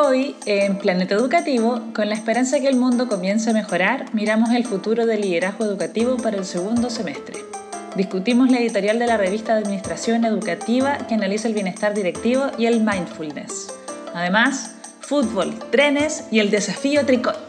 Hoy, en Planeta Educativo, con la esperanza que el mundo comience a mejorar, miramos el futuro del liderazgo educativo para el segundo semestre. Discutimos la editorial de la revista de Administración Educativa que analiza el bienestar directivo y el mindfulness. Además, fútbol, trenes y el desafío tricot.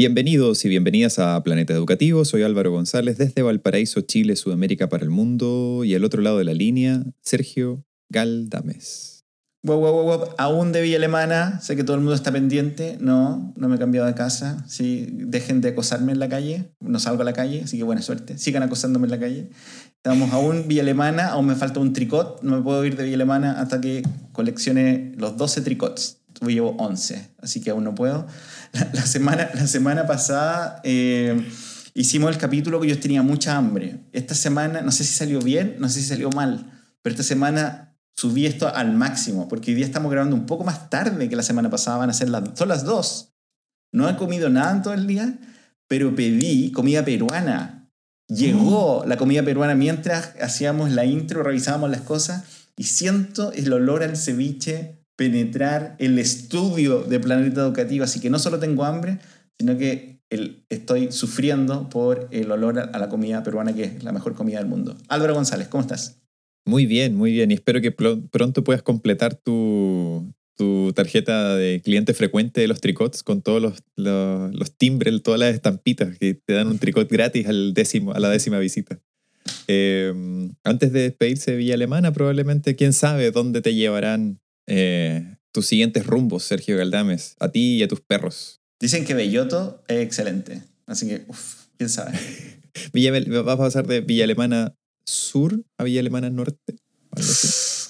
Bienvenidos y bienvenidas a Planeta Educativo. Soy Álvaro González desde Valparaíso, Chile, Sudamérica para el mundo. Y al otro lado de la línea, Sergio Galdames. Wow, wow, wow, wow. Aún de Villa Alemana. Sé que todo el mundo está pendiente. No, no me he cambiado de casa. Sí, dejen de acosarme en la calle. No salgo a la calle, así que buena suerte. Sigan acosándome en la calle. Estamos aún Villa Alemana. Aún me falta un tricot. No me puedo ir de Villa Alemana hasta que coleccione los 12 tricots. Hoy llevo 11, así que aún no puedo. La, semana, la semana pasada eh, hicimos el capítulo que yo tenía mucha hambre. Esta semana, no sé si salió bien, no sé si salió mal, pero esta semana subí esto al máximo, porque hoy día estamos grabando un poco más tarde que la semana pasada, van a ser las, son las dos. No he comido nada en todo el día, pero pedí comida peruana. Llegó la comida peruana mientras hacíamos la intro, revisábamos las cosas y siento el olor al ceviche penetrar el estudio de Planeta Educativo. Así que no solo tengo hambre, sino que estoy sufriendo por el olor a, la comida peruana, que es la mejor comida del mundo. Álvaro González, ¿cómo estás? Muy bien, muy bien. Y espero que pronto puedas completar tu, tu tarjeta de cliente frecuente de los tricots con todos los, los, timbres, todas las estampitas que te dan un tricot gratis al décimo, a la décima visita. Eh, antes de despedirse de Villa Alemana, probablemente, quién sabe dónde te llevarán eh, tus siguientes rumbos, Sergio Galdames, a ti y a tus perros. Dicen que Belloto es excelente, así que, uff, quién sabe. ¿Vas a pasar de Villa Alemana Sur a Villa Alemana Norte?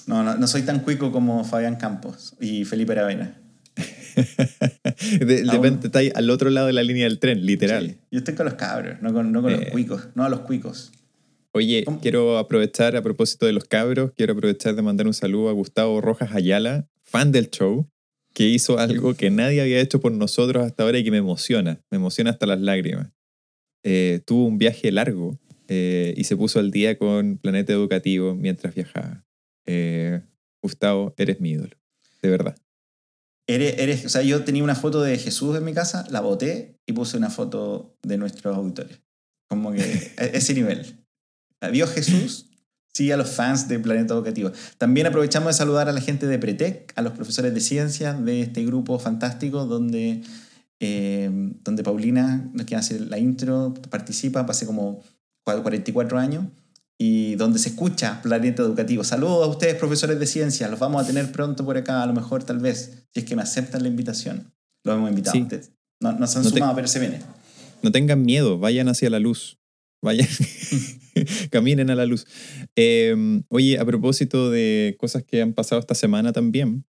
No, no, no soy tan cuico como Fabián Campos y Felipe Aravena. de, repente está ahí al otro lado de la línea del tren, literal. Yo estoy con los cabros, no con, no con los eh. cuicos, no a los cuicos. Oye, quiero aprovechar, a propósito de los cabros, quiero aprovechar de mandar un saludo a Gustavo Rojas Ayala, fan del show, que hizo algo que nadie había hecho por nosotros hasta ahora y que me emociona, me emociona hasta las lágrimas. Eh, tuvo un viaje largo eh, y se puso al día con Planeta Educativo mientras viajaba. Eh, Gustavo, eres mi ídolo, de verdad. Eres, eres, o sea, yo tenía una foto de Jesús en mi casa, la boté y puse una foto de nuestros auditores. Como que e-, ese nivel. Adiós Jesús. Sí, a los fans de Planeta Educativo. También aprovechamos de saludar a la gente de Pretec, a los profesores de ciencias de este grupo fantástico donde, eh, donde Paulina, nos quiere hacer la intro, participa, hace como 44 años, y donde se escucha Planeta Educativo. Saludos a ustedes, profesores de ciencias. Los vamos a tener pronto por acá, a lo mejor, tal vez, si es que me aceptan la invitación. Los hemos invitado a ustedes. No, no se han sumado, pero se viene. No tengan miedo, vayan hacia la luz. Vayan, caminen a la luz. Em, oye, a propósito de cosas que han pasado esta semana también,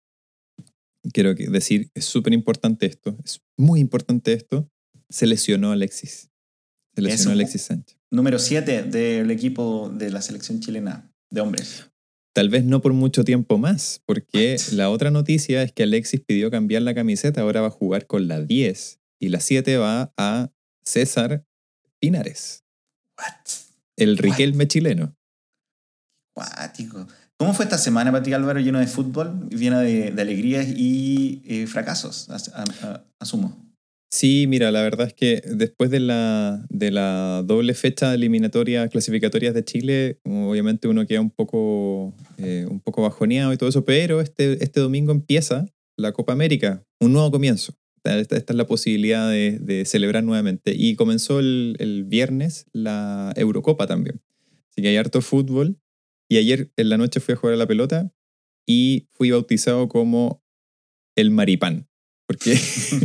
quiero decir, es súper importante esto, es muy importante esto. Se lesionó Alexis. Se lesionó Alexis Sánchez. Número 7 del equipo de la selección chilena de hombres. Tal vez no por mucho tiempo más, porque la otra noticia es que Alexis pidió cambiar la camiseta, ahora va a jugar con la 10 y la 7 va a César Pinares. El Riquelme chileno. Cuático. ¿Cómo fue esta semana para ti, Álvaro, lleno de fútbol, lleno de, alegrías y eh, fracasos, asumo? Sí, mira, la verdad es que después de la, de la doble fecha eliminatoria clasificatorias de Chile, obviamente uno queda un poco, eh, un poco bajoneado y todo eso, pero este, este domingo empieza la Copa América, un nuevo comienzo. Esta, es la posibilidad de, celebrar nuevamente. Y comenzó el, viernes la Eurocopa también. Así que hay harto fútbol. Y ayer en la noche fui a jugar a la pelota y fui bautizado como el maripán porque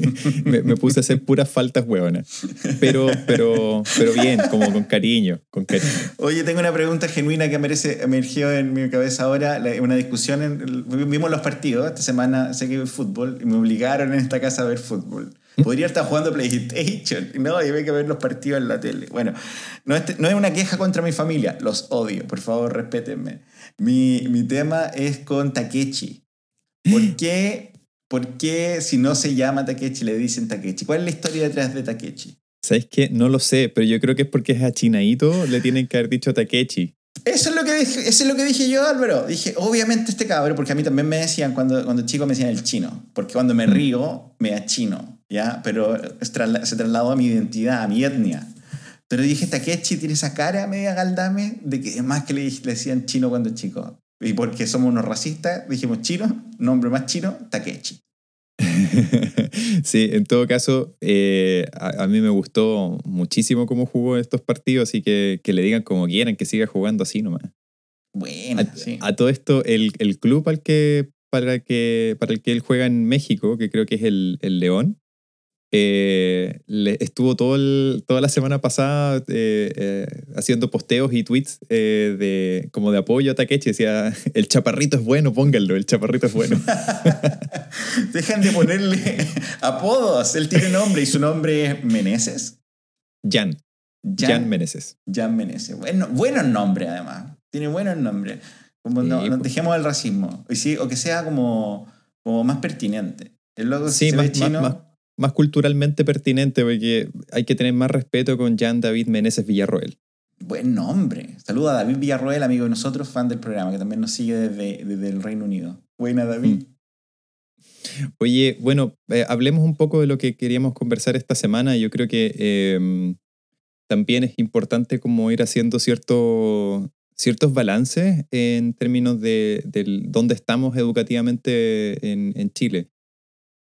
me, puse a hacer puras faltas hueonas. Pero, pero, pero bien, como con cariño, con cariño. Oye, tengo una pregunta genuina que merece, emergió en mi cabeza ahora, una discusión. En, vimos los partidos, esta semana sé que vi fútbol y me obligaron en esta casa a ver fútbol. Podría estar jugando PlayStation. No, yo hay que ver los partidos en la tele. Bueno, no es, no es una queja contra mi familia. Los odio. Por favor, respétenme. Mi, mi tema es con Takechi. ¿Por qué ¿Por qué si no se llama Takechi le dicen Takechi? ¿Cuál es la historia detrás de Takechi? ¿Sabes qué? No lo sé, pero yo creo que es porque es a Chinaito le tienen que haber dicho Takechi. Eso es lo que dije, eso es lo que dije yo, Álvaro. Dije, obviamente este cabrón, porque a mí también me decían cuando, cuando chico me decían el chino, porque cuando me río me da chino, ¿ya? Pero se trasladó a mi identidad, a mi etnia. Pero dije, Takechi tiene esa cara media galdame de que más que le, le decían chino cuando chico. Y porque somos unos racistas, dijimos chino, nombre más chino, Takechi. sí, en todo caso, eh, a, mí me gustó muchísimo cómo jugó estos partidos y que, que le digan como quieran, que siga jugando así nomás. Bueno, a, sí. a todo esto, el, el, club al que, para, que, para el que él juega en México, que creo que es el, el León, eh, estuvo todo toda la semana pasada eh, eh, haciendo posteos y tweets de, como de apoyo a Takechi. Decía, el chaparrito es bueno, pónganlo, el chaparrito es bueno. Dejan de ponerle apodos. Él tiene nombre y su nombre es Meneses. Jan. Jan, Meneses. Jan Meneses. Bueno, buenos nombres además. Tiene buenos nombres. Como no, pues. dejemos el racismo. Y sí, o que sea como, como más pertinente. El logo sí, más, chino, más culturalmente pertinente, porque hay que tener más respeto con Jean David Meneses Villarroel. Buen nombre. Saluda a David Villarroel, amigo de nosotros, fan del programa, que también nos sigue desde, desde el Reino Unido. Buena, David. Mm. Oye, bueno, eh, hablemos un poco de lo que queríamos conversar esta semana. Yo creo que em, también es importante como ir haciendo cierto, ciertos balances en términos de, dónde estamos educativamente en, en Chile.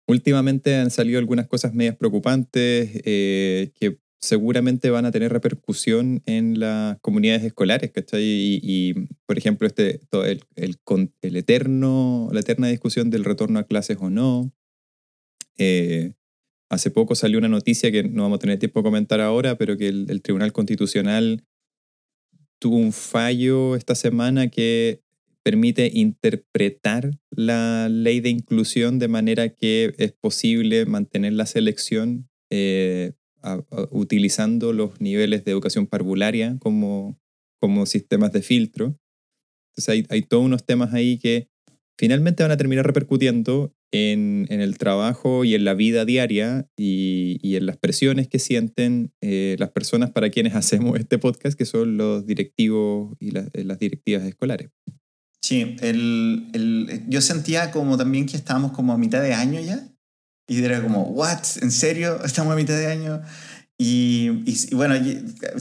Últimamente han salido algunas cosas medias preocupantes eh, que seguramente van a tener repercusión en las comunidades escolares, ¿cachai? Y, por ejemplo, este, todo el, el, eterno, la eterna discusión del retorno a clases o no. Eh, hace poco salió una noticia que no vamos a tener tiempo de comentar ahora, pero que el Tribunal Constitucional tuvo un fallo esta semana que permite interpretar la ley de inclusión de manera que es posible mantener la selección eh, utilizando los niveles de educación parvularia como, como sistemas de filtro. Entonces hay, hay todos unos temas ahí que finalmente van a terminar repercutiendo en, en el trabajo y en la vida diaria y, y en las presiones que sienten eh, las personas para quienes hacemos este podcast, que son los directivos y las directivas escolares. Sí, el, el, yo sentía como también que estábamos como a mitad de año ya. Y era como, ¿what? ¿En serio? ¿Estamos a mitad de año? Y, y, bueno,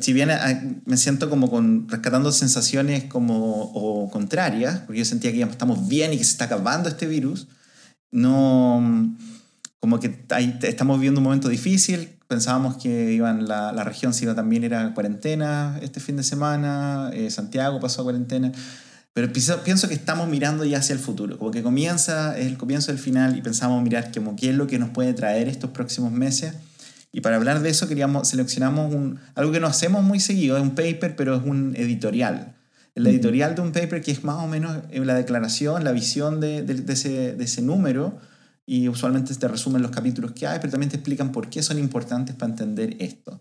si bien ah, me siento como con, rescatando sensaciones como o contrarias, porque yo sentía que ya estamos bien y que se está acabando este virus, no, como que estamos viviendo un momento difícil, pensábamos que iban la, la región si también era cuarentena este fin de semana, eh, Santiago pasó a cuarentena, pero pienso que estamos mirando ya hacia el futuro, como que comienza, es el comienzo del final y pensamos mirar como qué es lo que nos puede traer estos próximos meses. Y para hablar de eso queríamos, seleccionamos un, algo que no hacemos muy seguido, es un paper, pero es un editorial. El editorial de un paper que es más o menos eh, la declaración, la visión de, de, de, ese, de ese número, y usualmente te resumen los capítulos que hay, pero también te explican por qué son importantes para entender esto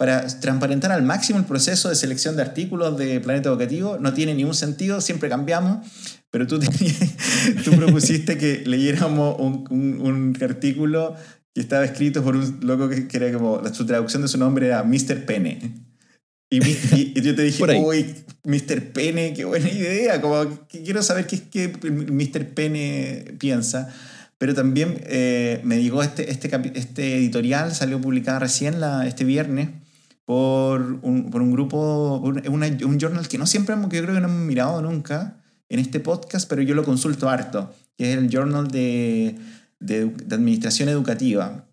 para transparentar al máximo el proceso de selección de artículos de Planeta Educativo. No tiene ningún sentido, siempre cambiamos, pero tú, tú propusiste que leyéramos un, un, artículo que estaba escrito por un loco que, era como, su traducción de su nombre era Mr. Pene. Y, y, yo te dije, uy, Mr. Pene, qué buena idea, como que quiero saber qué, qué Mr. Pene piensa. Pero también eh, me llegó este, este, este editorial, salió publicada recién la, este viernes, por un, por un grupo, un journal que no siempre, que yo creo que no hemos mirado nunca en este podcast, pero yo lo consulto harto, que es el Journal de, de, Administración Educativa.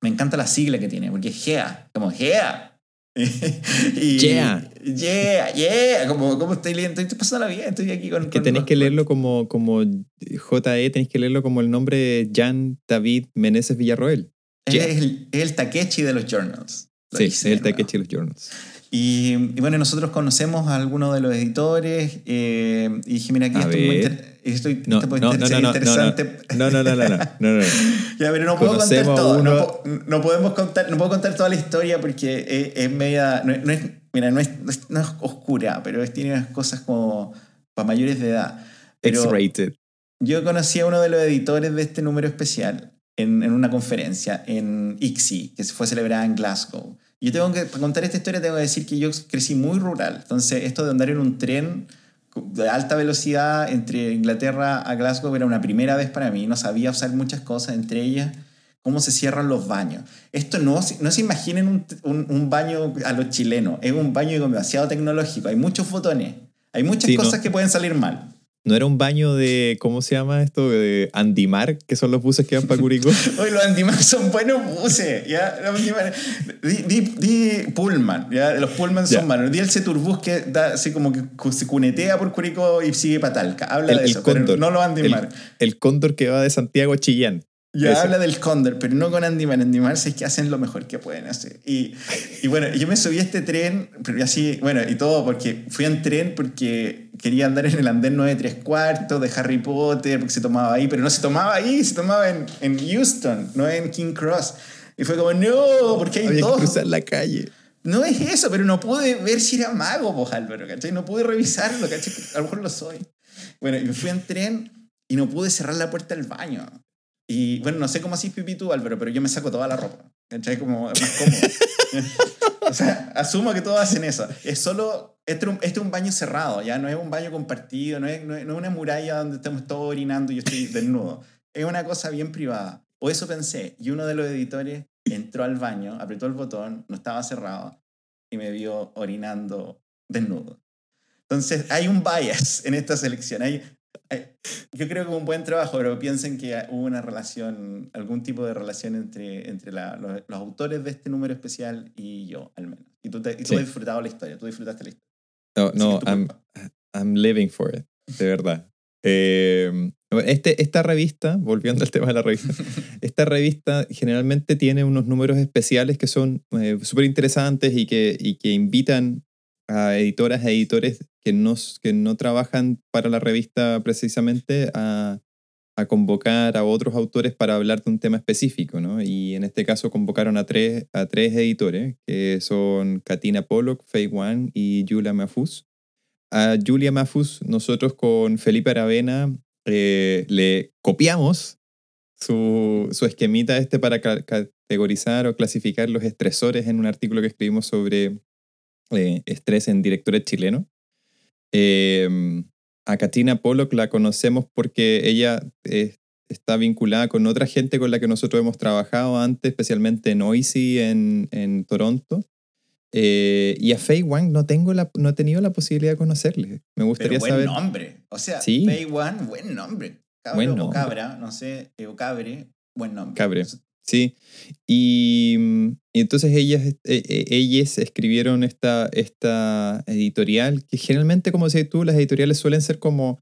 Me encanta la sigla que tiene, porque es GEA, como GEA. y, yeah. Yeah, yeah. Como, como estoy leyendo, estoy pasando bien, estoy aquí con. Que tenéis que leerlo como, como JE, tenéis que leerlo como el nombre de Jan David Meneses Villarroel. Es, el, es el Takechi de los journals. Sí, el Takechi los Journals. Y, y, bueno, nosotros conocemos a algunos de los editores eh, y dije, mira, aquí esto es muy estoy, no, no, no, no, interesante. No, no, no, no, no, no, ya, pero no puedo contar todo. No, no, podemos contar, no puedo contar toda la historia porque es, media, no, es, mira, no es, no es, oscura, pero es, tiene unas cosas como para mayores de edad. X-rated. Yo conocí a uno de los editores de este número especial en, en una conferencia en ICSI, que fue celebrada en Glasgow. Yo tengo que, para contar esta historia, tengo que decir que yo crecí muy rural. Entonces, esto de andar en un tren de alta velocidad entre Inglaterra a Glasgow era una primera vez para mí. No sabía usar muchas cosas, entre ellas cómo se cierran los baños. Esto no, no se imaginen un, un, un baño a los chilenos. Es un baño demasiado tecnológico. Hay muchos botones. Hay muchas Sí, cosas no. que pueden salir mal. ¿No era un baño de, ¿cómo se llama esto? De Andimar, que son los buses que van para Curicó. Hoy los Andimar son buenos buses, ¿ya? Los Andimar- Di, di, di Pullman, ¿ya? Los Pullman son buenos. Di el Ceturbus que da así como que se cunetea por Curicó y sigue para Talca. Habla El, de el eso, pero no los Andimar. El, el cóndor que va de Santiago a Chillán. Ya Ese. habla del Cóndor, pero no con Andimar. Andimar es que hacen lo mejor que pueden hacer. Y, y bueno, yo me subí a este tren, pero así, bueno, y todo porque fui en tren porque quería andar en el andén 9 3 cuartos de Harry Potter, porque se tomaba ahí, pero no se tomaba ahí, se tomaba en, en Houston, no en King Cross. Y fue como, no, porque hay Había que dos. cruzar la calle. No es eso, pero no pude ver si era mago, pues Álvaro, ¿cachai? No pude revisarlo, ¿cachai? A lo mejor lo soy. Bueno, y me fui en tren y no pude cerrar la puerta del baño. Y bueno, no sé cómo así pipí tú, Álvaro, pero yo me saco toda la ropa. ¿Cachai? Como es más cómodo. o sea, asumo que todos hacen eso. Es solo, este este es un baño cerrado, ya no es un baño compartido, no es, no es, no es una muralla donde estamos todos orinando y yo estoy desnudo. Es una cosa bien privada. O eso pensé. Y uno de los editores entró al baño, apretó el botón, no estaba cerrado y me vio orinando desnudo. Entonces, hay un bias en esta selección. Hay- yo creo que un buen trabajo, pero piensen que hubo una relación, algún tipo de relación entre, entre la- los, los autores de este número especial y yo, al menos. Y tú, te- y tú Sí. has disfrutado la historia, tú disfrutaste la historia. No, Así no, I'm. I'm living for it, de verdad. Eh, este, esta revista, volviendo al tema de la revista, esta revista generalmente tiene unos números especiales que son súper interesantes y que, y que invitan a editoras e editores que no, que no trabajan para la revista precisamente a, a convocar a otros autores para hablar de un tema específico, ¿no? Y en este caso convocaron a tres, a tres editores, que son Katina Pollock, Faye Wan y Julia Mafuz. A Julia Mafuz, nosotros con Felipe Aravena eh, le copiamos su, su esquemita este para ca- categorizar o clasificar los estresores en un artículo que escribimos sobre eh, estrés en directores chilenos. Eh, a Katina Pollock la conocemos porque ella eh, está vinculada con otra gente con la que nosotros hemos trabajado antes, especialmente en Oisi en, en Toronto. Eh, y a Faye Wang no, tengo la, no he tenido la posibilidad de conocerle. Me Pero gustaría buen saber. nombre. O sea, Sí. Pay One, buen nombre. Cabro Buen o nombre. cabra, no sé, eh, o cabre, buen nombre. Cabre. Sí, y, mm, y entonces ellas, eh, eh, ellas escribieron esta, esta editorial, que generalmente, como decías tú, las editoriales suelen ser como,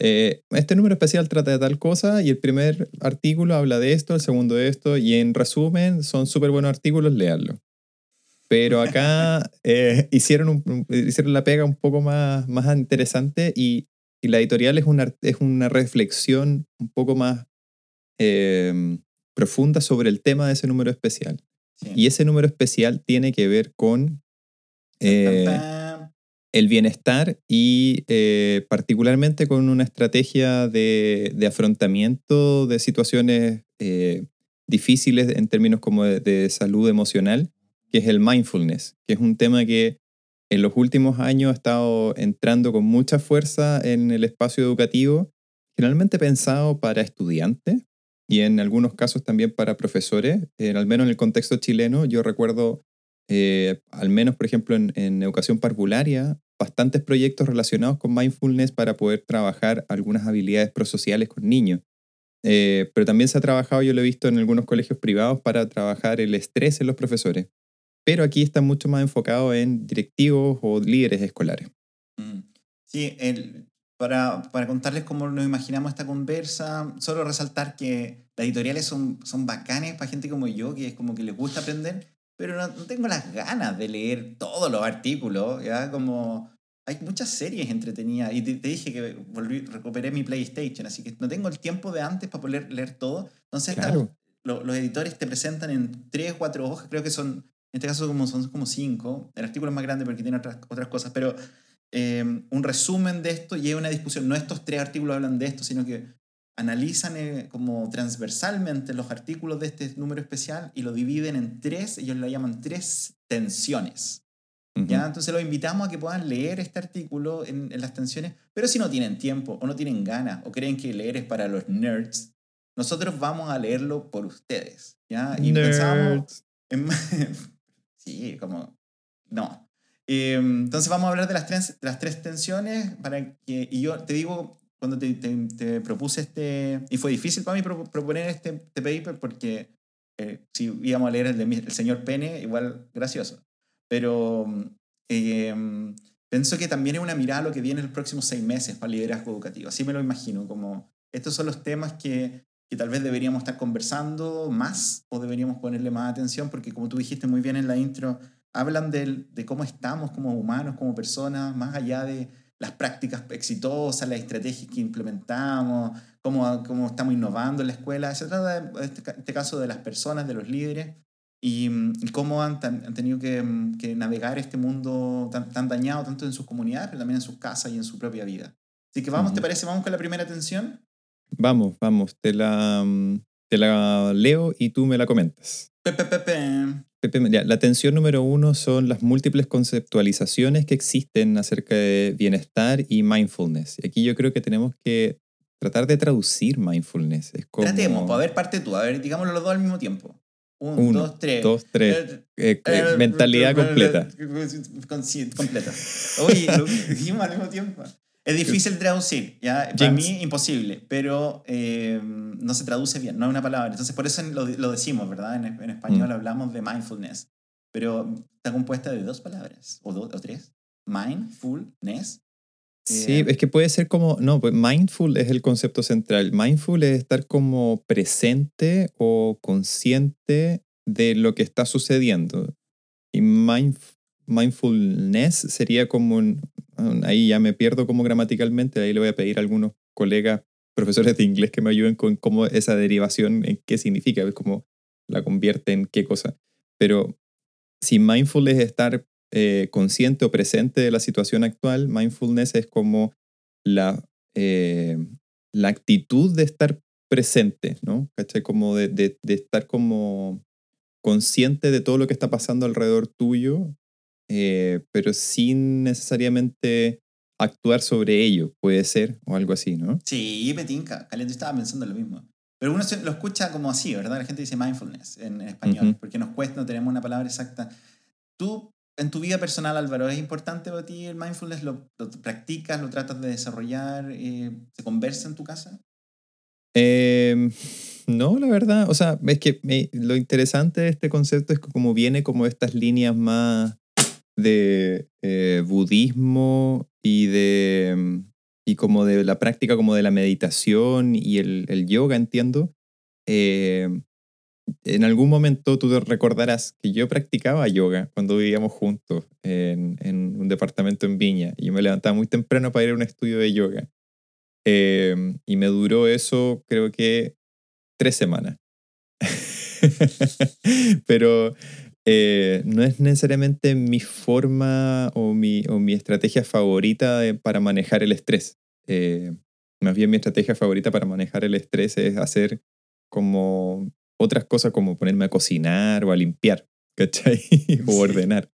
eh, este número especial trata de tal cosa y el primer artículo habla de esto, el segundo de esto, y en resumen son súper buenos artículos, léanlo. Pero acá eh, hicieron, un- hicieron la pega un poco más, más interesante y, y la editorial es una, es una reflexión un poco más... eh, profunda sobre el tema de ese número especial. Sí. Y ese número especial tiene que ver con eh, el bienestar y eh, particularmente con una estrategia de, de afrontamiento de situaciones eh, difíciles en términos como de, de salud emocional, que es el mindfulness, que es un tema que en los últimos años ha estado entrando con mucha fuerza en el espacio educativo, generalmente pensado para estudiantes y en algunos casos también para profesores, eh, al menos en el contexto chileno. Yo recuerdo eh, al menos, por ejemplo, en, educación parvularia, bastantes proyectos relacionados con mindfulness para poder trabajar algunas habilidades prosociales con niños. Eh, pero también se ha trabajado, yo lo he visto en algunos colegios privados, para trabajar el estrés en los profesores. Pero aquí está mucho más enfocado en directivos o líderes escolares. Mm. Sí, el, para, para contarles cómo nos imaginamos esta conversa, solo resaltar que las editoriales son, son bacanes para gente como yo, que es como que les gusta aprender, pero no, no tengo las ganas de leer todos los artículos, ¿ya? Como hay muchas series entretenidas, y te, te dije que volví, recuperé mi PlayStation, así que no tengo el tiempo de antes para poder leer todo. Entonces, esta- Claro. lo- los editores te presentan en tres cuatro hojas, creo que son, en este caso como, son como cinco, el artículo es más grande porque tiene otras, otras cosas, pero eh, un resumen de esto y hay una discusión. No estos tres artículos hablan de esto, sino que analizan eh, como transversalmente los artículos de este número especial y lo dividen en tres, ellos lo llaman tres tensiones. ¿ya? Entonces los invitamos a que puedan leer este artículo en, en las tensiones, pero si no tienen tiempo o no tienen ganas o creen que leer es para los nerds, nosotros vamos a leerlo por ustedes. ¿ya? Y pensábamos, Nerds. en- sí, como... No. Eh, entonces vamos a hablar de las tres, las tres tensiones para que... Y yo te digo, cuando te, te- te propuse este... Y fue difícil para mí pro- proponer este, este paper porque eh, si íbamos a leer el de el señor Pene, igual gracioso. Pero eh, pienso que también es una mirada a lo que viene en los próximos seis meses para el liderazgo educativo. Así me lo imagino, como estos son los temas que, que tal vez deberíamos estar conversando más o deberíamos ponerle más atención porque como tú dijiste muy bien en la intro, hablan del- de cómo estamos como humanos, como personas, más allá de las prácticas exitosas, las estrategias que implementamos, cómo, cómo estamos innovando en la escuela. Se trata, de, en este, este caso, de las personas, de los líderes y, y cómo han, han tenido que, que navegar este mundo tan, tan dañado, tanto en sus comunidades, pero también en sus casas y en su propia vida. Así que vamos, ¿te parece? Vamos con la primera tensión. Vamos, vamos, te la, te la leo y tú me la comentas. Pe, pe. Pepe, ya, la tensión número uno son las múltiples conceptualizaciones que existen acerca de bienestar y mindfulness. Aquí yo creo que tenemos que tratar de traducir mindfulness. Es como Tratemos, pues, a ver, parte tú. A ver, digámoslo los dos al mismo tiempo. Un, Uno, dos, tres. dos, tres. Eh, eh, eh, eh, mentalidad eh, completa. Sí, completa. Oye, lo dijimos al mismo tiempo. Es difícil traducir, ¿ya? Para mí imposible, pero eh, no se traduce bien, no es una palabra. Entonces por eso lo, lo decimos, ¿verdad? En, en español Mm. hablamos de mindfulness, pero está compuesta de dos palabras, o, dos o tres. Mindfulness. Sí, Eh, es que puede ser como, no, pues mindful es el concepto central. Mindful es estar como presente o consciente de lo que está sucediendo. Y mindf- mindfulness sería como, un- ahí ya me pierdo como gramaticalmente, ahí le voy a pedir a algunos colegas, profesores de inglés que me ayuden con cómo esa derivación, en qué significa, es como la convierte en qué cosa. Pero si mindful es estar eh, consciente o presente de la situación actual, mindfulness es como la, eh, la actitud de estar presente, ¿no? ¿Cachai? Como de, de- de estar como consciente de todo lo que está pasando alrededor tuyo, eh, pero sin necesariamente actuar sobre ello, puede ser, o algo así, ¿no? Sí, Petinca, Caliente, estaba pensando lo mismo. Pero uno se- lo escucha como así, ¿verdad? La gente dice mindfulness en, en español, Ujú. porque nos cuesta, no tenemos una palabra exacta. Tú, en tu vida personal, Álvaro, ¿es importante para ti el mindfulness? ¿Lo, lo practicas? ¿Lo tratas de desarrollar? eh, ¿Se conversa en tu casa? Eh, no, la verdad, o sea, es que me- lo interesante de este concepto es que como viene como estas líneas más de eh, budismo y de mm, y como de la práctica como de la meditación y el, yoga, entiendo. Eh, en algún momento tú te recordarás que yo practicaba yoga cuando vivíamos juntos en, en un departamento en Viña. Y yo me levantaba muy temprano para ir a un estudio de yoga. Eh, y me duró eso, creo que tres semanas. Pero eh, no es necesariamente mi forma o mi, o mi estrategia favorita de- para manejar el estrés. Eh, más bien mi estrategia favorita para manejar el estrés es hacer como otras cosas como ponerme a cocinar o a limpiar, ¿cachai? o Sí. ordenar.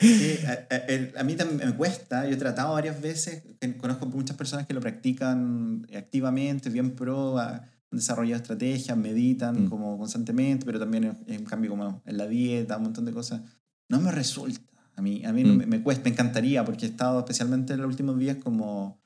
Sí, a, a- el- a mí también me cuesta. Yo he tratado varias veces. Conozco muchas personas que lo practican activamente, bien pro, a- desarrollado estrategias, meditan Mm. como constantemente, pero también en, en cambio como en la dieta, un montón de cosas. No me resulta. A mí, a mí Mm. me, me cuesta, me encantaría, porque he estado especialmente en los últimos días como,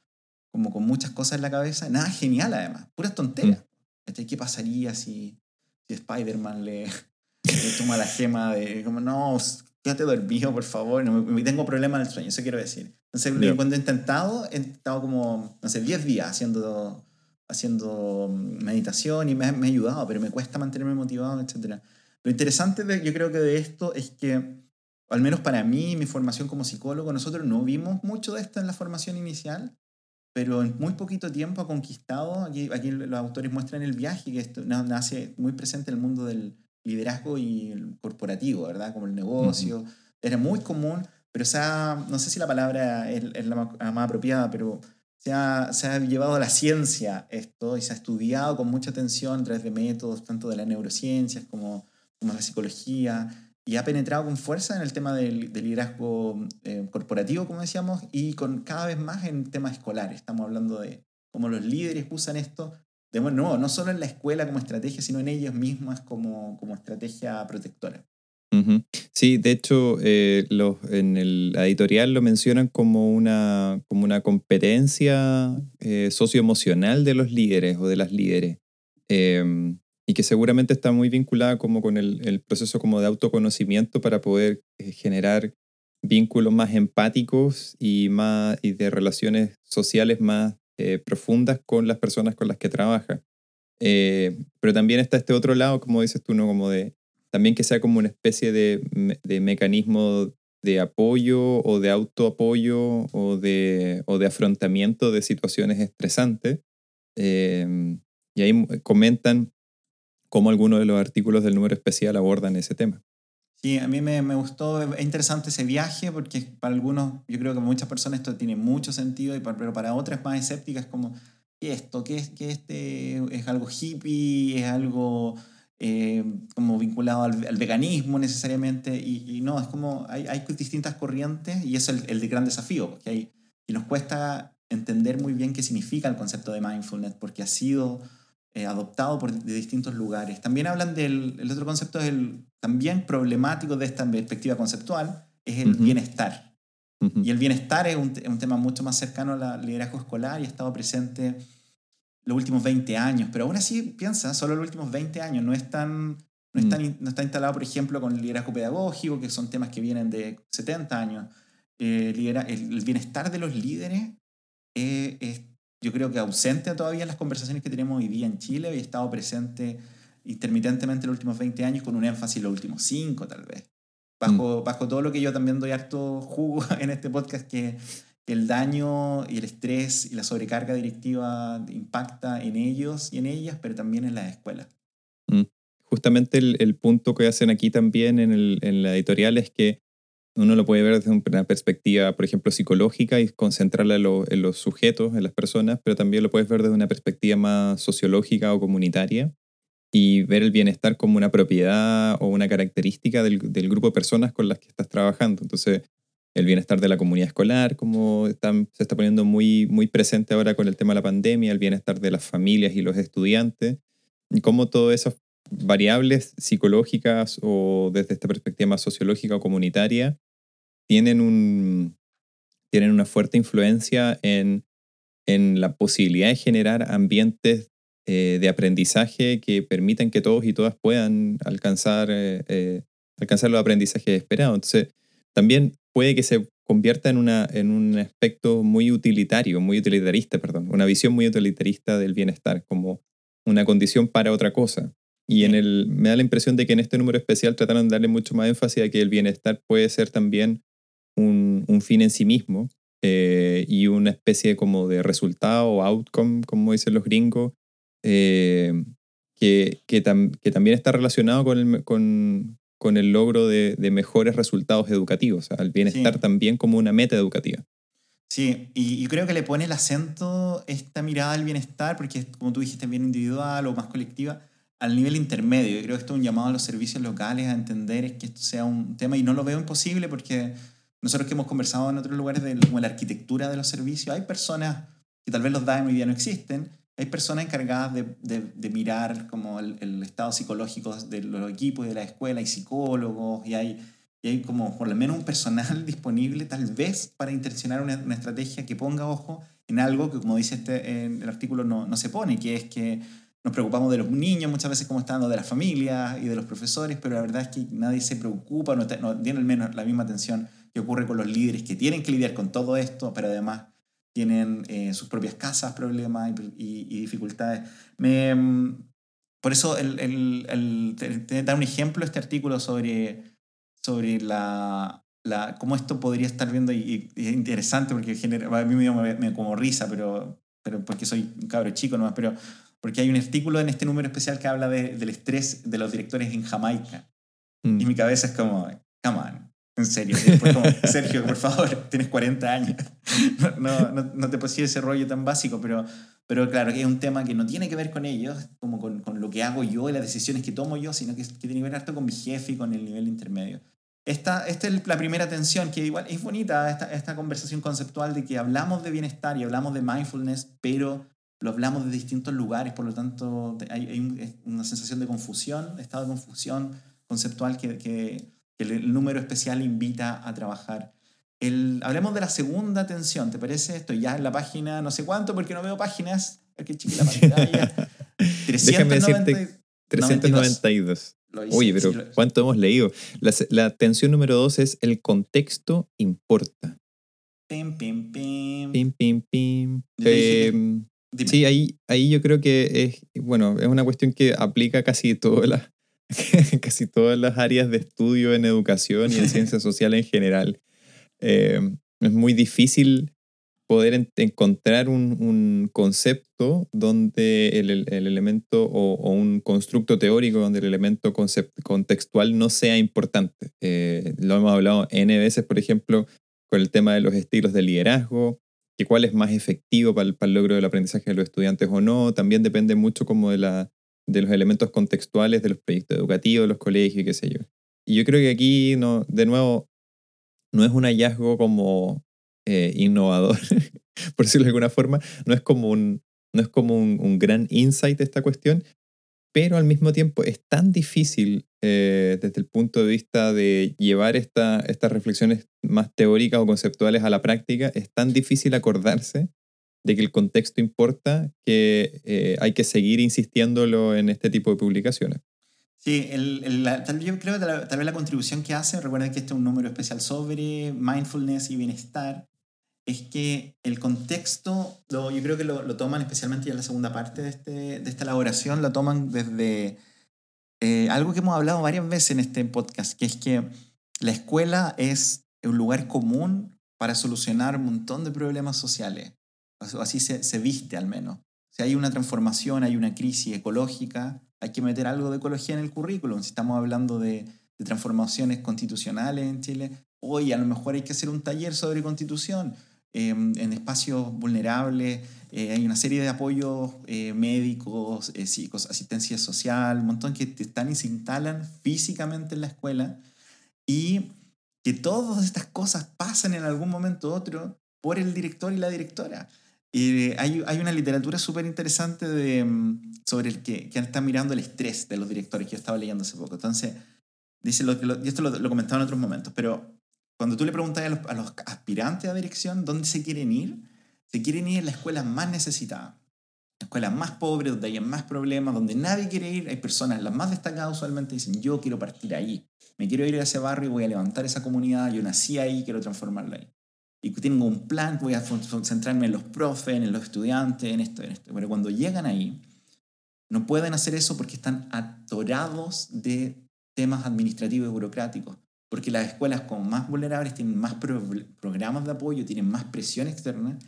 como con muchas cosas en la cabeza. Nada genial además, puras tonteras. ¿Cachai? ¿Qué pasaría si, si Spider-Man le, le toma la gema de como no, quédate dormido, por favor, no, me- tengo problemas del sueño, eso quiero decir. Entonces, Ya. cuando he intentado, he estado como, no sé, 10 días haciendo, haciendo meditación y me, ha- me ha ayudado, pero me cuesta mantenerme motivado, etc. Lo interesante, de- yo creo que de esto es que, al menos para mí, mi formación como psicólogo, nosotros no vimos mucho de esto en la formación inicial, pero en muy poquito tiempo ha conquistado, aquí, aquí los autores muestran el viaje, que esto na- nace muy presente en el mundo del liderazgo y el corporativo, ¿verdad? Como el negocio. Era muy común, pero se ha, no sé si la palabra es, es la más apropiada, pero se ha, llevado a la ciencia esto y se ha estudiado con mucha atención a través de métodos tanto de las neurociencias como, como la psicología y ha penetrado con fuerza en el tema del, del liderazgo eh, corporativo, como decíamos, y con cada vez más en temas escolares. Estamos hablando de cómo los líderes usan esto, de nuevo, no solo en la escuela como estrategia, sino en ellos mismas como, como estrategia protectora. Sí, de hecho, eh, los, en el editorial lo mencionan como una, como una competencia eh, socioemocional de los líderes o de las líderes. Em, y que seguramente está muy vinculada como con el, el proceso como de autoconocimiento para poder eh, generar vínculos más empáticos y, más, y de relaciones sociales más profundas con las personas con las que trabaja. Pero también está este otro lado, como dices tú, ¿no? Como de, también que sea como una especie de, de mecanismo de apoyo o de autoapoyo o de, o de afrontamiento de situaciones estresantes. y ahí comentan cómo algunos de los artículos del número especial abordan ese tema. Sí, a mí me, me, gustó, es interesante ese viaje porque para algunos, yo creo que para muchas personas esto tiene mucho sentido, y pero para otras más escépticas como, ¿qué esto? ¿Qué es, qué este? ¿Es algo hippie? ¿Es algo eh, como vinculado al, al, veganismo necesariamente? Y, no, es como hay, hay, distintas corrientes y eso es el, el gran desafío, porque hay, y nos cuesta entender muy bien qué significa el concepto de mindfulness, porque ha sido eh, adoptado por de distintos lugares. También hablan del el otro concepto, es el, también problemático de esta perspectiva conceptual, es el bienestar. Y el bienestar es un, un, tema mucho más cercano al liderazgo escolar y ha estado presente los últimos 20 años, pero aún así piensa, solo los últimos 20 años, no, es tan, no, mm. no está instalado, por ejemplo, con el liderazgo pedagógico, que son temas que vienen de 70 años. Eh, el, el, bienestar de los líderes eh, es yo creo que ausente todavía en las conversaciones que tenemos hoy día en Chile y ha estado presente intermitentemente en los últimos 20 años con un énfasis en los últimos 5 tal vez. Bajo, mm. bajo todo lo que yo también doy harto jugo en este podcast, que el daño y el estrés y la sobrecarga directiva impacta en ellos y en ellas, pero también en las escuelas. Mm. Justamente el, el, punto que hacen aquí también en, el, en la editorial es que uno lo puede ver desde una perspectiva, por ejemplo, psicológica y concentrarla en, los sujetos, en las personas, pero también lo puedes ver desde una perspectiva más sociológica o comunitaria y ver el bienestar como una propiedad o una característica del, grupo de personas con las que estás trabajando. Entonces, el bienestar de la comunidad escolar, como se está poniendo muy, muy presente ahora con el tema de la pandemia, el bienestar de las familias y los estudiantes, y cómo todas esas variables psicológicas o desde esta perspectiva más sociológica o comunitaria tienen, un, tienen una fuerte influencia en, en la posibilidad de generar ambientes eh, de aprendizaje que permitan que todos y todas puedan alcanzar, eh, eh, alcanzar los aprendizajes esperados. Entonces, también puede que se convierta en, una, en un aspecto muy utilitario, muy utilitarista, perdón, una visión muy utilitarista del bienestar como una condición para otra cosa. Y en el, me da la impresión de que en este número especial trataron de darle mucho más énfasis a que el bienestar puede ser también un, un fin en sí mismo eh, y una especie como de resultado o outcome, como dicen los gringos, eh, que, que, que, también está relacionado con el, con, con el logro de, de, mejores resultados educativos, el bienestar también como una meta educativa. Sí, y, y, creo que le pone el acento esta mirada al bienestar, porque como tú dijiste, bien individual o más colectiva, al nivel intermedio. Yo creo que esto es un llamado a los servicios locales a entender que esto sea un tema y no lo veo imposible porque nosotros que hemos conversado en otros lugares de como la arquitectura de los servicios, hay personas que tal vez los DAEM hoy día no existen, hay personas encargadas de, de, mirar como el, estado psicológico de los equipos de la escuela, hay psicólogos y hay, y hay como por lo menos un personal disponible tal vez para intencionar una, una estrategia que ponga ojo en algo que como dice este, en el artículo no, no se pone, que es que nos preocupamos de los niños muchas veces como están, de las familias y de los profesores, pero la verdad es que nadie se preocupa, no, no tiene al menos la misma atención que ocurre con los líderes que tienen que lidiar con todo esto, pero además tienen eh, sus propias casas, problemas y, y, dificultades. Me, mm, por eso el, el, el, te, da un ejemplo este artículo sobre, sobre la, la, cómo esto podría estar viendo y, y es interesante porque genera, a mí me, me, me como risa, pero, pero porque soy un cabro chico nomás, pero porque hay un artículo en este número especial que habla de, del estrés de los directores en Jamaica. Mm. Y mi cabeza es como, come on, en serio. Como, Sergio, por favor, tienes 40 años. No, no, no, te posee ese rollo tan básico, pero, Pero claro, que es un tema que no tiene que ver con ellos, como con, con lo que hago yo y las decisiones que tomo yo, sino que, que tiene que ver harto con mi jefe y con el nivel intermedio. Esta, esta es la primera tensión, que igual es bonita esta, esta conversación conceptual de que hablamos de bienestar y hablamos de mindfulness, pero lo hablamos de distintos lugares, por lo tanto hay, hay una sensación de confusión, de estado de confusión conceptual que, que, el, número especial invita a trabajar. El, hablemos de la segunda tensión, ¿te parece? Estoy ya en la página no sé cuánto porque no veo páginas. Aquí la pantalla. 392. Oye, pero ¿cuánto hemos leído? La, la tensión número dos es el contexto importa. Pim, pim, pim. Pim, pim, pim. Em, sí, ahí, ahí yo creo que es, bueno, es una cuestión que aplica casi todas las, casi todas las áreas de estudio en educación y en ciencias sociales en general. Em, es muy difícil poder encontrar un, concepto donde el, el elemento o, un constructo teórico donde el elemento contextual no sea importante. Eh, lo hemos hablado N veces, por ejemplo, con el tema de los estilos de liderazgo, que cuál es más efectivo para el, para el logro del aprendizaje de los estudiantes o no. También depende mucho como de, la, de los elementos contextuales de los proyectos educativos, los colegios, qué sé yo. Y yo creo que aquí, no, de nuevo, no es un hallazgo como eh, innovador, por decirlo de alguna forma. No es como un, no es como un, gran insight esta cuestión, pero al mismo tiempo es tan difícil eh, desde el punto de vista de llevar esta, estas reflexiones más teóricas o conceptuales a la práctica, es tan difícil acordarse de que el contexto importa que eh, hay que seguir insistiéndolo en este tipo de publicaciones. Sí, el, el, yo creo que tal, vez la contribución que hace, recuerden que este es un número especial sobre mindfulness y bienestar, es que el contexto, lo, yo creo que lo, lo, toman especialmente ya en la segunda parte de, este, de esta elaboración, lo toman desde eh, algo que hemos hablado varias veces en este podcast, que es que la escuela es un lugar común para solucionar un montón de problemas sociales. Así se, se viste al menos. Si hay una transformación, hay una crisis ecológica, hay que meter algo de ecología en el currículum. Si estamos hablando de, de transformaciones constitucionales en Chile, hoy a lo mejor hay que hacer un taller sobre constitución Em, en espacios vulnerables, eh, hay una serie de apoyos eh, médicos, eh, asistencia social, un montón que están y se instalan físicamente en la escuela y que todas estas cosas pasan en algún momento u otro por el director y la directora. Y hay, hay, una literatura súper interesante mm, sobre el que, que está mirando el estrés de los directores que yo estaba leyendo hace poco. Entonces, dice lo, y esto lo, lo comentaba en otros momentos, pero cuando tú le preguntas a los, aspirantes a dirección dónde se quieren ir, se quieren ir a la escuela más necesitada. La escuela más pobre, donde hay más problemas, donde nadie quiere ir. Hay personas, las más destacadas usualmente dicen, yo quiero partir ahí. Me quiero ir a ese barrio, voy a levantar esa comunidad, yo nací ahí, quiero transformarla ahí. Y tengo un plan, voy a centrarme en los profes, en los estudiantes, en esto, en esto. Pero cuando llegan ahí, no pueden hacer eso porque están atorados de temas administrativos y burocráticos porque las escuelas como más vulnerables tienen más programas de apoyo, tienen más presión externa,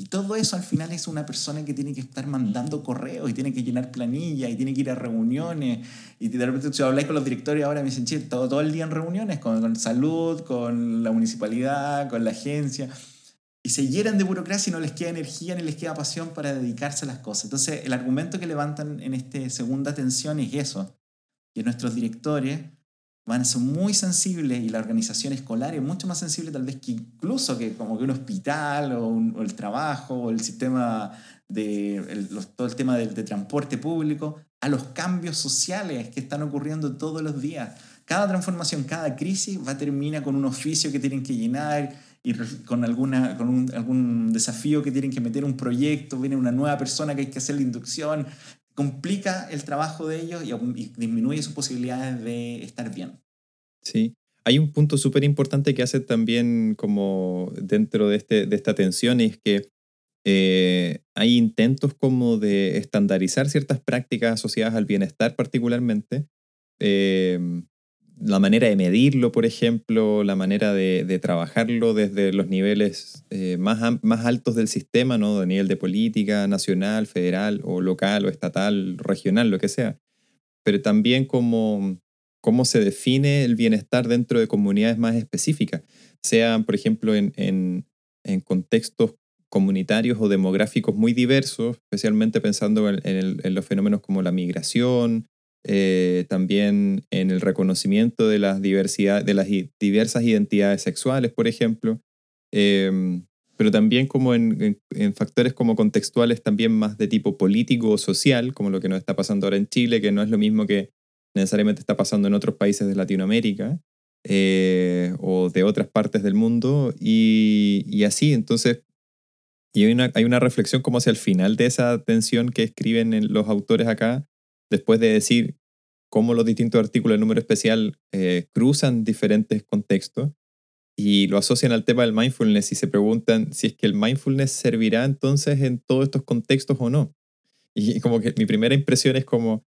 y todo eso al final es una persona que tiene que estar mandando correos y tiene que llenar planillas y tiene que ir a reuniones. Y de repente, si habláis con los directores ahora, me dicen, che, todo, todo el día en reuniones con, con, salud, con la municipalidad, con la agencia. Y se llenan de burocracia y no les queda energía ni les queda pasión para dedicarse a las cosas. Entonces, el argumento que levantan en esta segunda tensión es eso, que nuestros directores van a ser muy sensibles y la organización escolar es mucho más sensible tal vez que incluso que como que un hospital o, el trabajo o el sistema de todo el tema de, transporte público a los cambios sociales que están ocurriendo todos los días. Cada transformación, cada crisis va a terminar con un oficio que tienen que llenar y con, alguna, con algún desafío que tienen que meter un proyecto, viene una nueva persona que hay que hacer la inducción, complica el trabajo de ellos y, disminuye sus posibilidades de estar bien. Sí. Hay un punto súper importante que hace también como dentro de, este, de esta tensión es que eh, hay intentos como de estandarizar ciertas prácticas asociadas al bienestar particularmente. Eh, la manera de medirlo, por ejemplo, la manera de, trabajarlo desde los niveles eh, más, altos del sistema, ¿no? De nivel de política nacional, federal o local o estatal, regional, lo que sea. Pero también cómo, cómo se define el bienestar dentro de comunidades más específicas, sean, por ejemplo, en, en contextos comunitarios o demográficos muy diversos, especialmente pensando en, los fenómenos como la migración, eh, también en el reconocimiento de las, diversidad, de las diversas identidades sexuales, por ejemplo, em, pero también como en, factores como contextuales también más de tipo político o social, como lo que nos está pasando ahora en Chile, que no es lo mismo que necesariamente está pasando en otros países de Latinoamérica. Eh, o de otras partes del mundo y, así. Entonces, y hay una, hay una reflexión como hacia el final de esa tensión que escriben los autores acá, después de decir cómo los distintos artículos de número especial eh, cruzan diferentes contextos y lo asocian al tema del mindfulness y se preguntan si es que el mindfulness servirá entonces en todos estos contextos o no. Y como que mi primera impresión es como,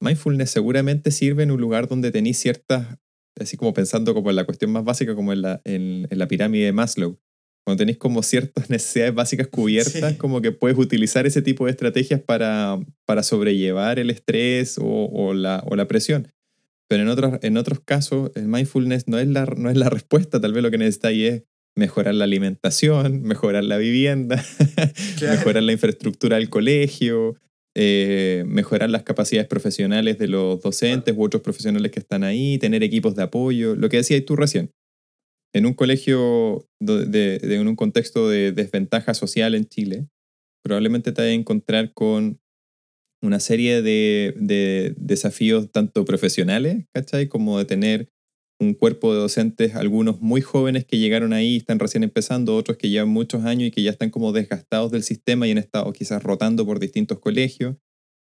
mindfulness seguramente sirve en un lugar donde tenéis ciertas así como pensando como en la cuestión más básica, como en la, en, la pirámide de Maslow. Cuando tenéis como ciertas necesidades básicas cubiertas, como que puedes utilizar ese tipo de estrategias para, para sobrellevar el estrés o, o, la, o la presión. Pero en otros, en otros casos, el mindfulness no es, la, no es la respuesta. Tal vez lo que necesitáis es mejorar la alimentación, mejorar la vivienda, mejorar la infraestructura del colegio, eh, mejorar las capacidades profesionales de los docentes u otros profesionales que están ahí, tener equipos de apoyo, lo que decías tú recién. En un colegio, de, en un contexto de desventaja social en Chile, probablemente te vas a encontrar con una serie de, de desafíos tanto profesionales, ¿cachai? Como de tener un cuerpo de docentes, algunos muy jóvenes que llegaron ahí, están recién empezando, otros que llevan muchos años y que ya están como desgastados del sistema y han estado quizás rotando por distintos colegios.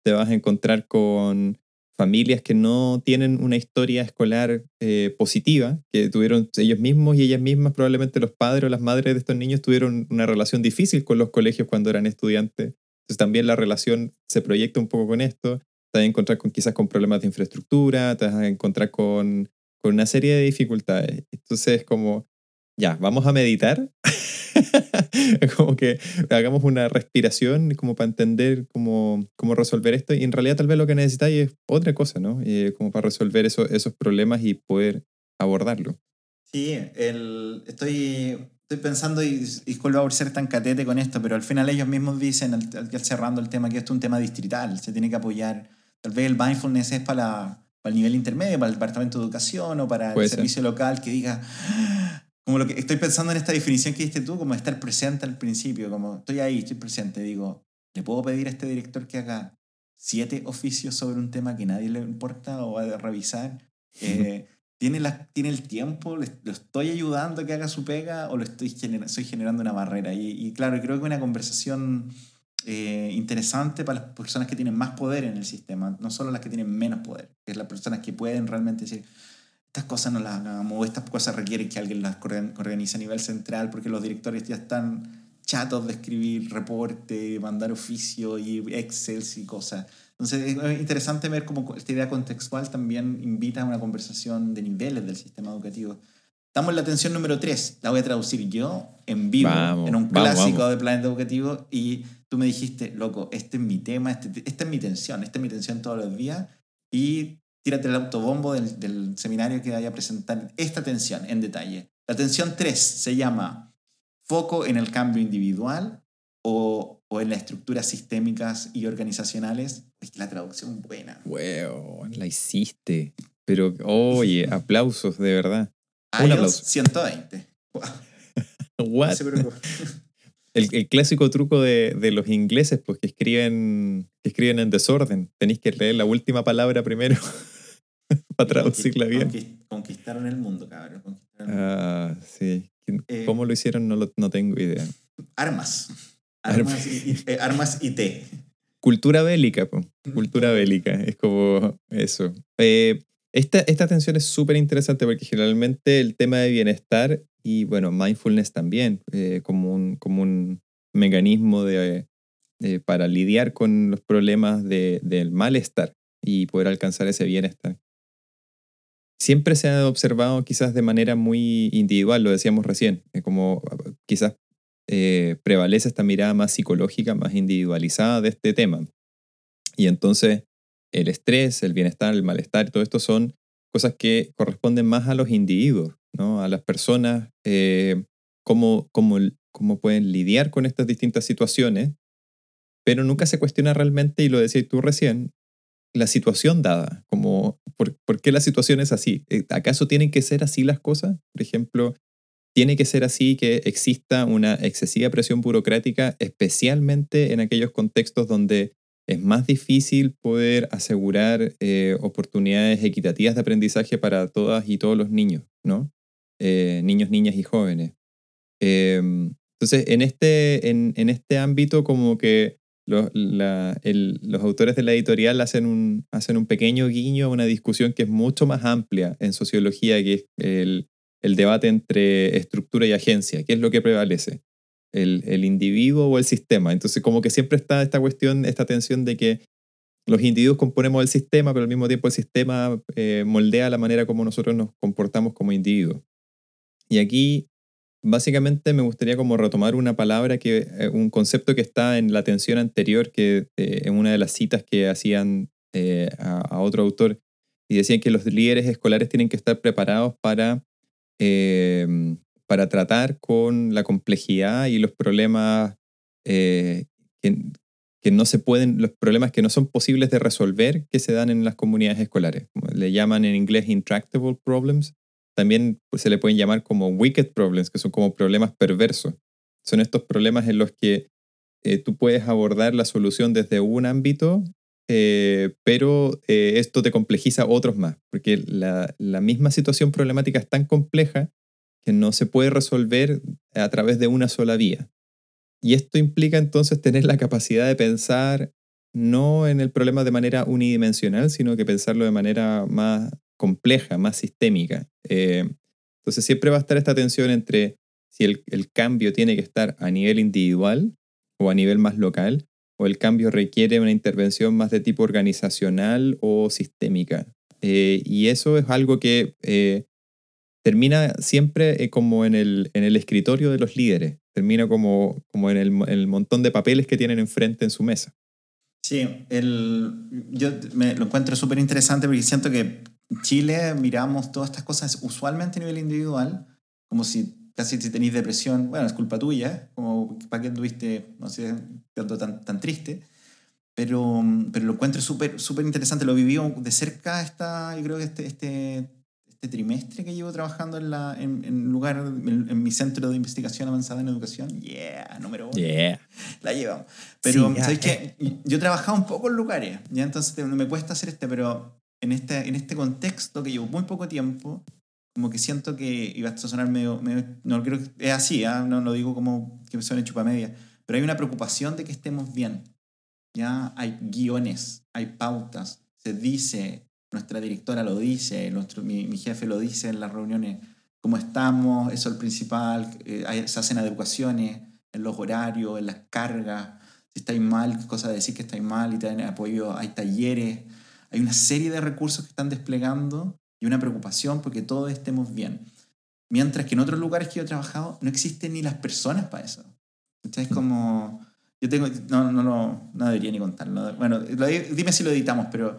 Te vas a encontrar con familias que no tienen una historia escolar eh, positiva, que tuvieron ellos mismos y ellas mismas, probablemente los padres o las madres de estos niños tuvieron una relación difícil con los colegios cuando eran estudiantes. Entonces también la relación se proyecta un poco con esto. Te vas a encontrar con, quizás con problemas de infraestructura, te vas a encontrar con con una serie de dificultades. Entonces, como, ya, vamos a meditar. como que hagamos una respiración como para entender cómo, cómo resolver esto. Y en realidad tal vez lo que necesitáis es otra cosa, ¿no? Eh, como para resolver eso, esos problemas y poder abordarlo. Sí, el, estoy, estoy pensando, y disculpa por ser tan catete con esto, pero al final ellos mismos dicen, al, al, cerrando el tema, que esto es un tema distrital, se tiene que apoyar. Tal vez el mindfulness es para para el nivel intermedio, para el departamento de educación o para el servicio local que diga, como lo que estoy pensando en esta definición que diste tú, como estar presente al principio, como estoy ahí, estoy presente, digo, ¿le puedo pedir a este director que haga siete oficios sobre un tema que nadie le importa o va a revisar? Eh, ¿tiene, la, ¿Tiene el tiempo? ¿Lo estoy ayudando a que haga su pega o lo estoy, estoy generando una barrera? Y, y claro, creo que una conversación eh, interesante para las personas que tienen más poder en el sistema, no solo las que tienen menos poder, que es las personas que pueden realmente decir, estas cosas no las hagamos, estas cosas requieren que alguien las organice a nivel central, porque los directores ya están chatos de escribir reporte, mandar oficio y Excel y cosas. Entonces es interesante ver cómo esta idea contextual también invita a una conversación de niveles del sistema educativo. Estamos en la atención número 3, la voy a traducir yo en vivo, en un clásico de planeta educativo y tú me dijiste, loco, este es mi tema, este, esta es mi tensión, esta es mi tensión todos los días y tírate el autobombo del, del seminario que vaya a presentar esta tensión en detalle. La tensión 3 se llama foco en el cambio individual o, o en las estructuras sistémicas y organizacionales. Es la traducción buena. Wow, la hiciste. Pero, oye, aplausos, de verdad. Un aplauso. 120. What? El, el, clásico truco de, de, los ingleses, pues que escriben, que escriben en desorden. Tenéis que leer la última palabra primero para traducirla bien. Conquistaron el mundo, cabrón. Ah, sí. Eh, ¿Cómo lo hicieron? No, lo, no tengo idea. Armas. Armas, y, eh, armas y té. Cultura bélica, pues. Cultura bélica. Es como eso. Eh, esta, esta tensión es súper interesante porque generalmente el tema de bienestar y bueno, mindfulness también, eh, como, un, como un mecanismo de, para lidiar con los problemas de, del malestar y poder alcanzar ese bienestar. Siempre se ha observado quizás de manera muy individual, lo decíamos recién, como quizás eh, prevalece esta mirada más psicológica, más individualizada de este tema. Y entonces el estrés, el bienestar, el malestar, todo esto son cosas que corresponden más a los individuos, ¿no? a las personas, eh, cómo, cómo pueden lidiar con estas distintas situaciones, pero nunca se cuestiona realmente, y lo decías tú recién, la situación dada, como ¿por, ¿por, qué la situación es así? Eh, ¿Acaso tienen que ser así las cosas? Por ejemplo, ¿tiene que ser así que exista una excesiva presión burocrática, especialmente en aquellos contextos donde es más difícil poder asegurar eh, oportunidades equitativas de aprendizaje para todas y todos los niños, ¿no? Eh, niños, niñas y jóvenes. Em, entonces, en este, en, en, este ámbito, como que los, los autores de la editorial hacen un, hacen un pequeño guiño a una discusión que es mucho más amplia en sociología, que es el, el debate entre estructura y agencia, qué es lo que prevalece, el, el, individuo o el sistema. Entonces, como que siempre está esta cuestión, esta tensión de que los individuos componemos el sistema, pero al mismo tiempo el sistema eh, moldea la manera como nosotros nos comportamos como individuos. Y aquí básicamente me gustaría como retomar una palabra, que, eh, un concepto que está en la tensión anterior, que eh, en una de las citas que hacían eh, a, otro autor, y decían que los líderes escolares tienen que estar preparados para, para tratar con la complejidad y los problemas que, que no se pueden, los problemas que no son posibles de resolver que se dan en las comunidades escolares. Le llaman en inglés intractable problems, también pues, se le pueden llamar como wicked problems, que son como problemas perversos. Son estos problemas en los que eh, tú puedes abordar la solución desde un ámbito, eh, pero eh, esto te complejiza otros más, porque la, la misma situación problemática es tan compleja que no se puede resolver a través de una sola vía. Y esto implica entonces tener la capacidad de pensar no en el problema de manera unidimensional, sino que pensarlo de manera más compleja, más sistémica. Eh, entonces siempre va a estar esta tensión entre si el, cambio tiene que estar a nivel individual o a nivel más local, o el cambio requiere una intervención más de tipo organizacional o sistémica. Eh, y eso es algo que eh, termina siempre como en el, en el escritorio de los líderes, termina como, como en, el, montón de papeles que tienen enfrente en su mesa. Sí, el, yo me lo encuentro súper interesante porque siento que Chile miramos todas estas cosas usualmente a nivel individual, como si casi si tenéis depresión, bueno, es culpa tuya, como para qué anduviste, no sé, tan, tan triste. Pero, pero lo encuentro súper súper interesante, lo viví de cerca esta, yo creo que este, este, este trimestre que llevo trabajando en, la, en, en lugar, en, mi centro de investigación avanzada en educación. Yeah, número uno. Yeah. La llevamos. Pero, ¿sabéis qué? Yo he trabajado un poco en lugares, ¿ya? Entonces me cuesta hacer este, pero en este, en este contexto que llevo muy poco tiempo, como que siento que, iba a sonar medio, no creo que es así, ¿ah? no lo digo como que suene chupa media, pero hay una preocupación de que estemos bien. Ya hay guiones, hay pautas, se dice, nuestra directora lo dice, nuestro, mi, mi jefe lo dice en las reuniones, cómo estamos, eso es el principal, eh, se hacen adecuaciones en los horarios, en las cargas, si estáis mal, cosa decir que estáis mal y te dan apoyo, hay talleres, hay una serie de recursos que están desplegando y una preocupación porque todos estemos bien. Mientras que en otros lugares que yo he trabajado no existen ni las personas para eso. Entonces, como... Yo tengo... No, no, no, no debería ni contarlo. Bueno, dime si lo editamos, pero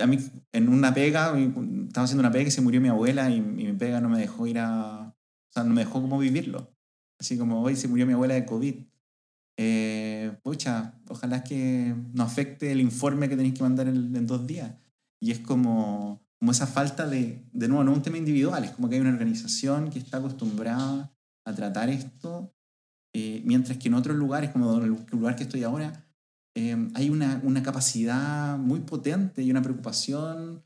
a mí en una pega, estaba haciendo una pega y se murió mi abuela y, mi pega no me dejó ir a... O sea, no me dejó como vivirlo. Así como hoy se murió mi abuela de COVID. Eh, pucha, ojalá que no afecte el informe que tenéis que mandar en, dos días. Y es como, como esa falta de, de nuevo, no un tema individual, es como que hay una organización que está acostumbrada a tratar esto, eh, mientras que en otros lugares, como el lugar que estoy ahora, eh, hay una, una capacidad muy potente y una preocupación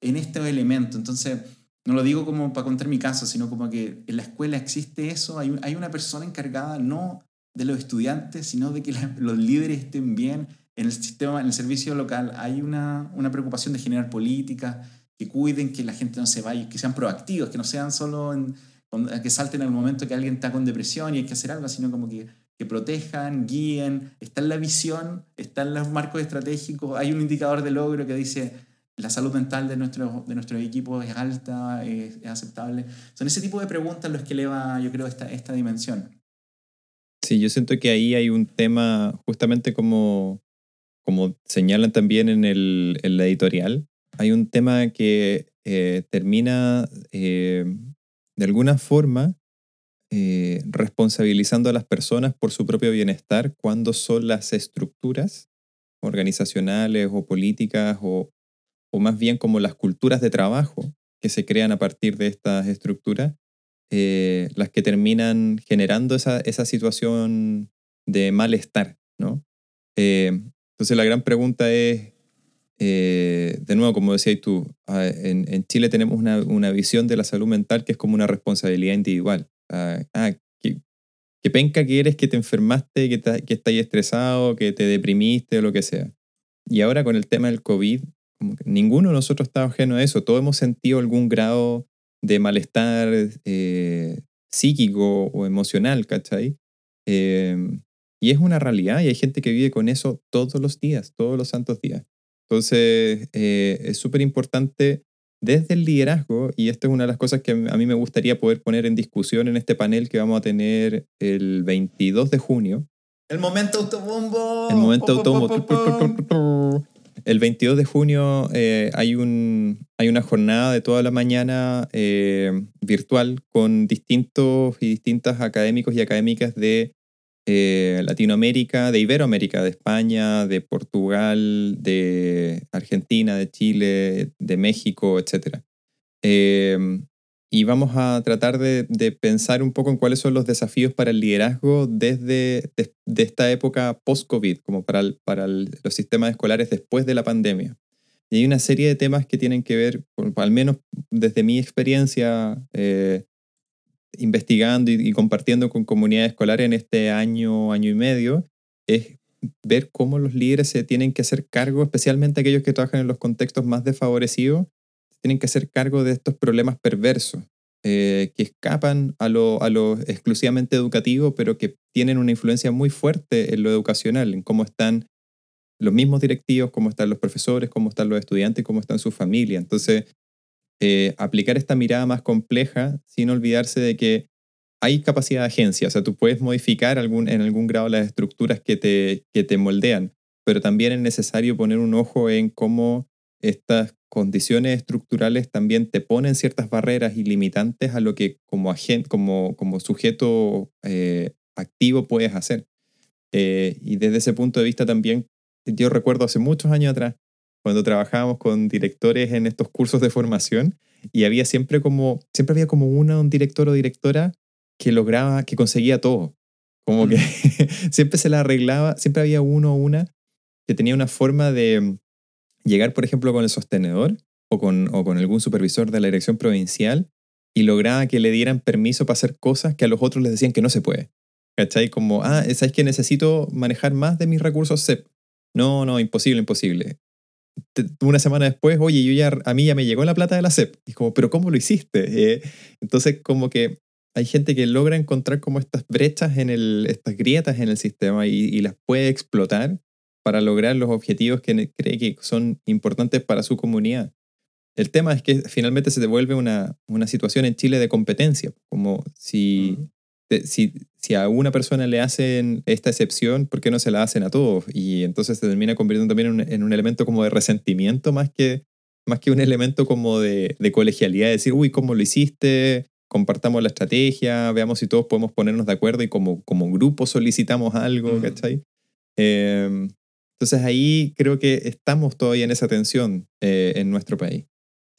en este elemento. Entonces, no lo digo como para contar mi caso, sino como que en la escuela existe eso, hay, hay una persona encargada no de los estudiantes, sino de que los líderes estén bien. En el sistema, en el servicio local, hay una, una preocupación de generar políticas que cuiden que la gente no se vaya, que sean proactivos, que no sean solo en, que salten en el momento que alguien está con depresión y hay que hacer algo, sino como que, que protejan, guíen, está en la visión, está en los marcos estratégicos, hay un indicador de logro que dice la salud mental de nuestro, de nuestro equipo es alta, es, es aceptable. Son ese tipo de preguntas los que eleva, yo creo, esta, esta dimensión. Sí, yo siento que ahí hay un tema, justamente como, como señalan también en, el, editorial, hay un tema que eh, termina eh, de alguna forma eh, responsabilizando a las personas por su propio bienestar cuando son las estructuras organizacionales o políticas o, o más bien como las culturas de trabajo que se crean a partir de estas estructuras, eh, las que terminan generando esa, esa situación de malestar, ¿no? Eh, entonces la gran pregunta es, eh, de nuevo, como decías tú, ah, en, Chile tenemos una, una, visión de la salud mental que es como una responsabilidad individual. Ah, ah que, penca que eres que te enfermaste, que, que estás estresado, que te deprimiste o lo que sea. Y ahora con el tema del COVID, ninguno de nosotros está ajeno a eso. Todos hemos sentido algún grado de malestar eh, psíquico o emocional, ¿cachai? Eh, y es una realidad y hay gente que vive con eso todos los días, todos los santos días. Entonces, eh, es súper importante desde el liderazgo, y esta es una de las cosas que a mí me gustaría poder poner en discusión en este panel que vamos a tener el 22 de junio. El momento autobombo. El momento autobombo. El 22 de junio eh, hay, un, hay una jornada de toda la mañana eh, virtual con distintos y distintas académicos y académicas de eh, Latinoamérica, de Iberoamérica, de España, de Portugal, de Argentina, de Chile, de México, etc. y vamos a tratar de, pensar un poco en cuáles son los desafíos para el liderazgo desde de, esta época post-COVID, como para, para los sistemas escolares después de la pandemia. Y hay una serie de temas que tienen que ver, al menos desde mi experiencia, eh, investigando y, compartiendo con comunidades escolares en este año, año y medio, es ver cómo los líderes se tienen que hacer cargo, especialmente aquellos que trabajan en los contextos más desfavorecidos, tienen que hacer cargo de estos problemas perversos eh, que escapan a lo, exclusivamente educativo, pero que tienen una influencia muy fuerte en lo educacional, en cómo están los mismos directivos, cómo están los profesores, cómo están los estudiantes, cómo están sus familias. Entonces, eh, aplicar esta mirada más compleja sin olvidarse de que hay capacidad de agencia, o sea, tú puedes modificar en algún grado las estructuras que te, que te moldean, pero también es necesario poner un ojo en cómo estas condiciones estructurales también te ponen ciertas barreras y limitantes a lo que como, agente, como, como sujeto eh, activo puedes hacer. Eh, y desde ese punto de vista también, yo recuerdo hace muchos años atrás, cuando trabajábamos con directores en estos cursos de formación y había siempre como, siempre había como una, un director o directora que lograba, que conseguía todo. Como que siempre se la arreglaba, siempre había uno o una que tenía una forma de llegar, por ejemplo, con el sostenedor o con, o con algún supervisor de la dirección provincial y lograba que le dieran permiso para hacer cosas que a los otros les decían que no se puede. ¿Cachai? Como, ah, ¿sabes que necesito manejar más de mis recursos CEP? No, no, imposible, imposible una semana después, oye, yo ya, a mí ya me llegó la plata de la CEP. Y como, pero ¿cómo lo hiciste? Eh, entonces, como que hay gente que logra encontrar como estas brechas, en el, estas grietas en el sistema y, las puede explotar para lograr los objetivos que cree que son importantes para su comunidad. El tema es que finalmente se devuelve una, una situación en Chile de competencia, como si si, si a una persona le hacen esta excepción, ¿por qué no se la hacen a todos? Y entonces se termina convirtiendo también en un, en un elemento como de resentimiento más que, más que un elemento como de, de, colegialidad, de decir, uy, ¿cómo lo hiciste? Compartamos la estrategia, veamos si todos podemos ponernos de acuerdo y como, como grupo solicitamos algo, ¿cachai? Eh, entonces ahí creo que estamos todavía en esa tensión eh, en nuestro país.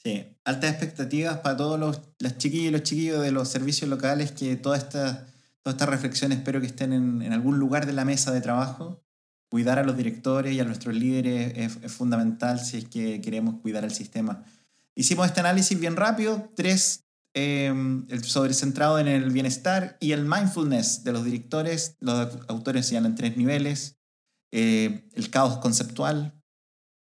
Sí, altas expectativas para todos los las chiquillas y los chiquillos de los servicios locales, que todas estas toda esta reflexiones espero que estén en, en, algún lugar de la mesa de trabajo. Cuidar a los directores y a nuestros líderes es, es fundamental si es que queremos cuidar el sistema. Hicimos este análisis bien rápido, tres eh, el sobrecentrado en el bienestar y el mindfulness de los directores. Los autores señalan tres niveles. Eh, el caos conceptual,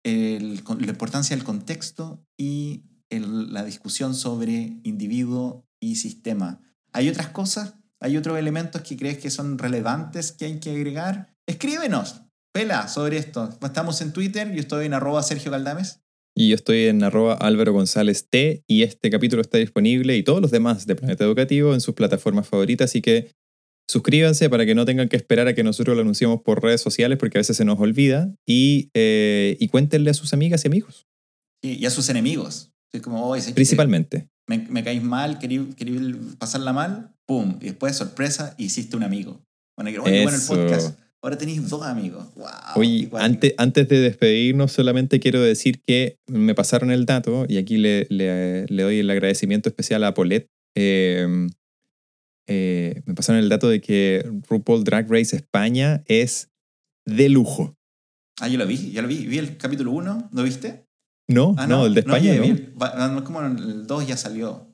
la importancia del contexto y la discusión sobre individuo y sistema. ¿Hay otras cosas? ¿Hay otros elementos que crees que son relevantes que hay que agregar? Escríbenos, pela sobre esto. Estamos en Twitter, yo estoy en arroba Sergio Galdames. Y yo estoy en arroba Álvaro González T y este capítulo está disponible y todos los demás de Planeta Educativo en sus plataformas favoritas, así que suscríbanse para que no tengan que esperar a que nosotros lo anunciemos por redes sociales porque a veces se nos olvida y, eh, y cuéntenle a sus amigas y amigos. Y, y a sus enemigos. Principalmente. me, me caís mal, querí pasarla mal, pum, y después, sorpresa, hiciste un amigo. Bueno, que, bueno, el podcast. Ahora tenéis dos amigos. Wow. Oye, antes, antes de despedirnos, solamente quiero decir que me pasaron el dato, y aquí le, le- le doy el agradecimiento especial a Paulette. eh, eh, me pasaron el dato de que RuPaul Drag Race España es de lujo. Ah, yo lo vi, ya lo vi. Vi el capítulo 1, ¿lo viste? No, Ah, no, el de España vi- no. vi no, como el 2 ya salió.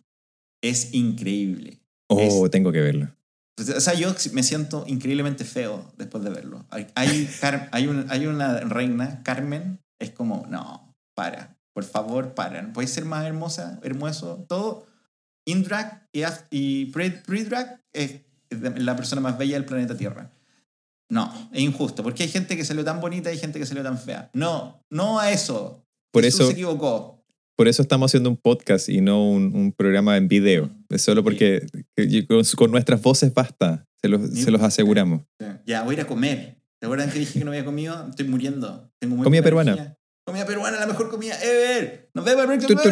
Es increíble. Oh, es- tengo que verlo. Pues, O sea, yo me siento increíblemente feo después de verlo. Hay, hay, hay, un- hay una reina, Carmen, es como, no, para, por favor, para. ¿No ¿Puedes ser más hermosa, hermoso? Todo. In drag y, y pre-drag es la persona más bella del planeta Tierra. No, es injusto, porque hay gente que salió tan bonita y hay gente que salió tan fea. No, no a eso. Por Jesús eso- se equivocó. Por eso estamos haciendo un podcast y no un, un programa en video. Es solo porque que- con, con nuestras voces basta. Se los, se los aseguramos. Ya, voy a ir a comer. ¿Te acuerdan que dije que no había comido? Estoy muriendo. Tengo muy Comida peruana. energía. Comida peruana, la mejor comida ever. Nos vemos el Tu, próximo